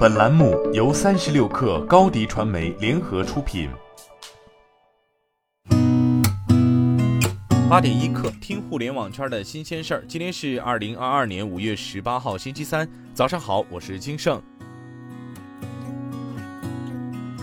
本栏目由三十六氪高低传媒联合出品。八点一刻，听互联网圈的新鲜事儿。今天是二零二二年五月十八号，星期三，早上好，我是金盛。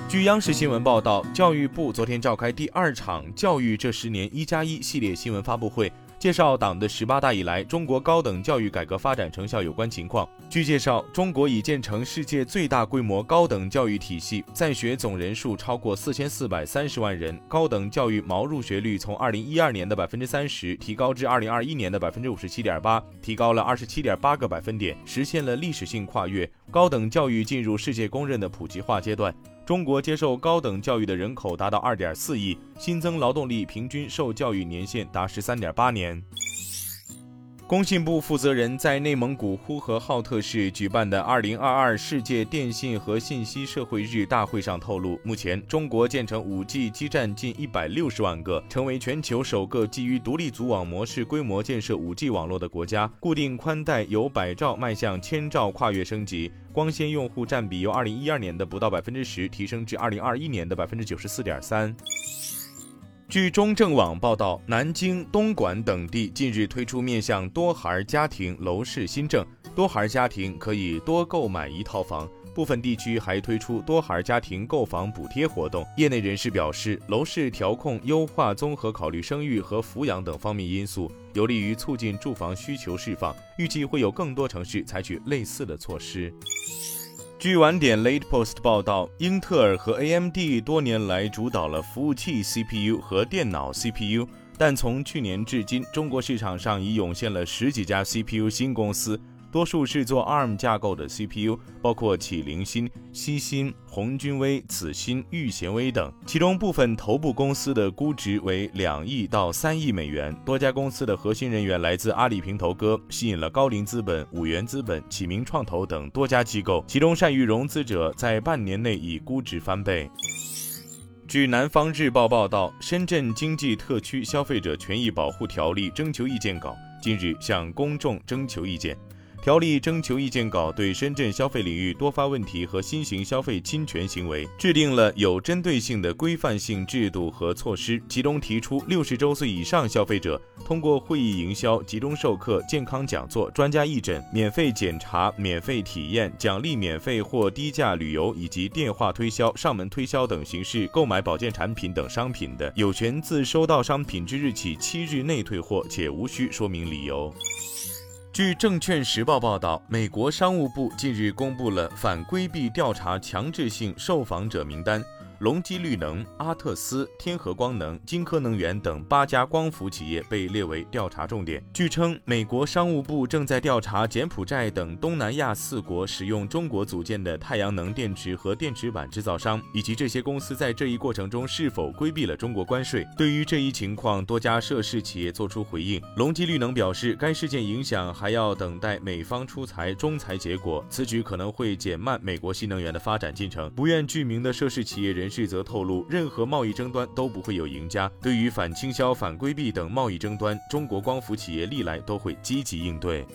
据央视新闻报道，教育部昨天召开第二场“教育这十年一加一”系列新闻发布会。介绍党的十八大以来中国高等教育改革发展成效有关情况。据介绍，中国已建成世界最大规模高等教育体系，在学总人数超过四千四百三十万人，高等教育毛入学率从二零一二年的百分之三十提高至二零二一年的百分之五十七点八，提高了二十七点八个百分点，实现了历史性跨越。高等教育进入世界公认的普及化阶段。中国接受高等教育的人口达到二点四亿，新增劳动力平均受教育年限达十三点八年。工信部负责人在内蒙古呼和浩特市举办的二零二二世界电信和信息社会日大会上透露，目前中国建成五 G 基站近一百六十万个，成为全球首个基于独立组网模式规模建设五 G 网络的国家。固定宽带由百兆迈向千兆跨越升级，光纤用户占比由二零一二年的不到百分之十提升至二零二一年的百分之九十四点三。据中证网报道，南京、东莞等地近日推出面向多孩家庭楼市新政，多孩家庭可以多购买一套房，部分地区还推出多孩家庭购房补贴活动。业内人士表示，楼市调控优化综合考虑生育和抚养等方面因素，有利于促进住房需求释放，预计会有更多城市采取类似的措施。据晚点 Late Post 报道，英特尔和 AMD 多年来主导了服务器 CPU 和电脑 CPU，但从去年至今，中国市场上已涌现了十几家 CPU 新公司。多数是做 ARM 架构的 CPU，包括启灵芯、西芯、红军威、紫芯、玉贤威等。其中部分头部公司的估值为两亿到三亿美元。多家公司的核心人员来自阿里平头哥，吸引了高瓴资本、五元资本、启明创投等多家机构。其中善于融资者在半年内已估值翻倍。据南方日报报道，深圳经济特区消费者权益保护条例征求意见稿近日向公众征求意见。条例征求意见稿对深圳消费领域多发问题和新型消费侵权行为制定了有针对性的规范性制度和措施，其中提出六十周岁以上消费者通过会议营销、集中授课、健康讲座、专家义诊、免费检查、免费体验、奖励免费或低价旅游以及电话推销、上门推销等形式购买保健产品等商品的，有权自收到商品之日起七日内退货，且无需说明理由。据证券时报报道，美国商务部近日公布了反规避调查强制性受访者名单。隆基绿能、阿特斯、天合光能、金科能源等八家光伏企业被列为调查重点。据称，美国商务部正在调查柬埔寨等东南亚四国使用中国组建的太阳能电池和电池板制造商，以及这些公司在这一过程中是否规避了中国关税。对于这一情况，多家涉事企业作出回应。隆基绿能表示，该事件影响还要等待美方出裁仲裁结果，此举可能会减慢美国新能源的发展进程。不愿具名的涉事企业人。人士则透露，任何贸易争端都不会有赢家。对于反倾销、反规避等贸易争端，中国光伏企业历来都会积极应对。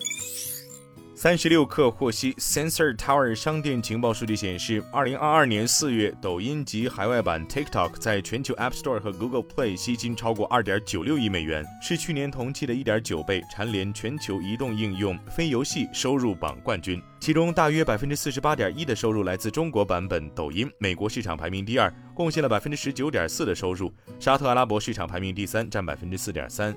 三十六氪获悉，Sensor Tower 商店情报数据显示，二零二二年四月，抖音及海外版 TikTok 在全球 App Store 和 Google Play 吸金超过二点九六亿美元，是去年同期的一点九倍，蝉联全球移动应用非游戏收入榜冠军。其中，大约百分之四十八点一的收入来自中国版本抖音，美国市场排名第二，贡献了百分之十九点四的收入；沙特阿拉伯市场排名第三，占百分之四点三。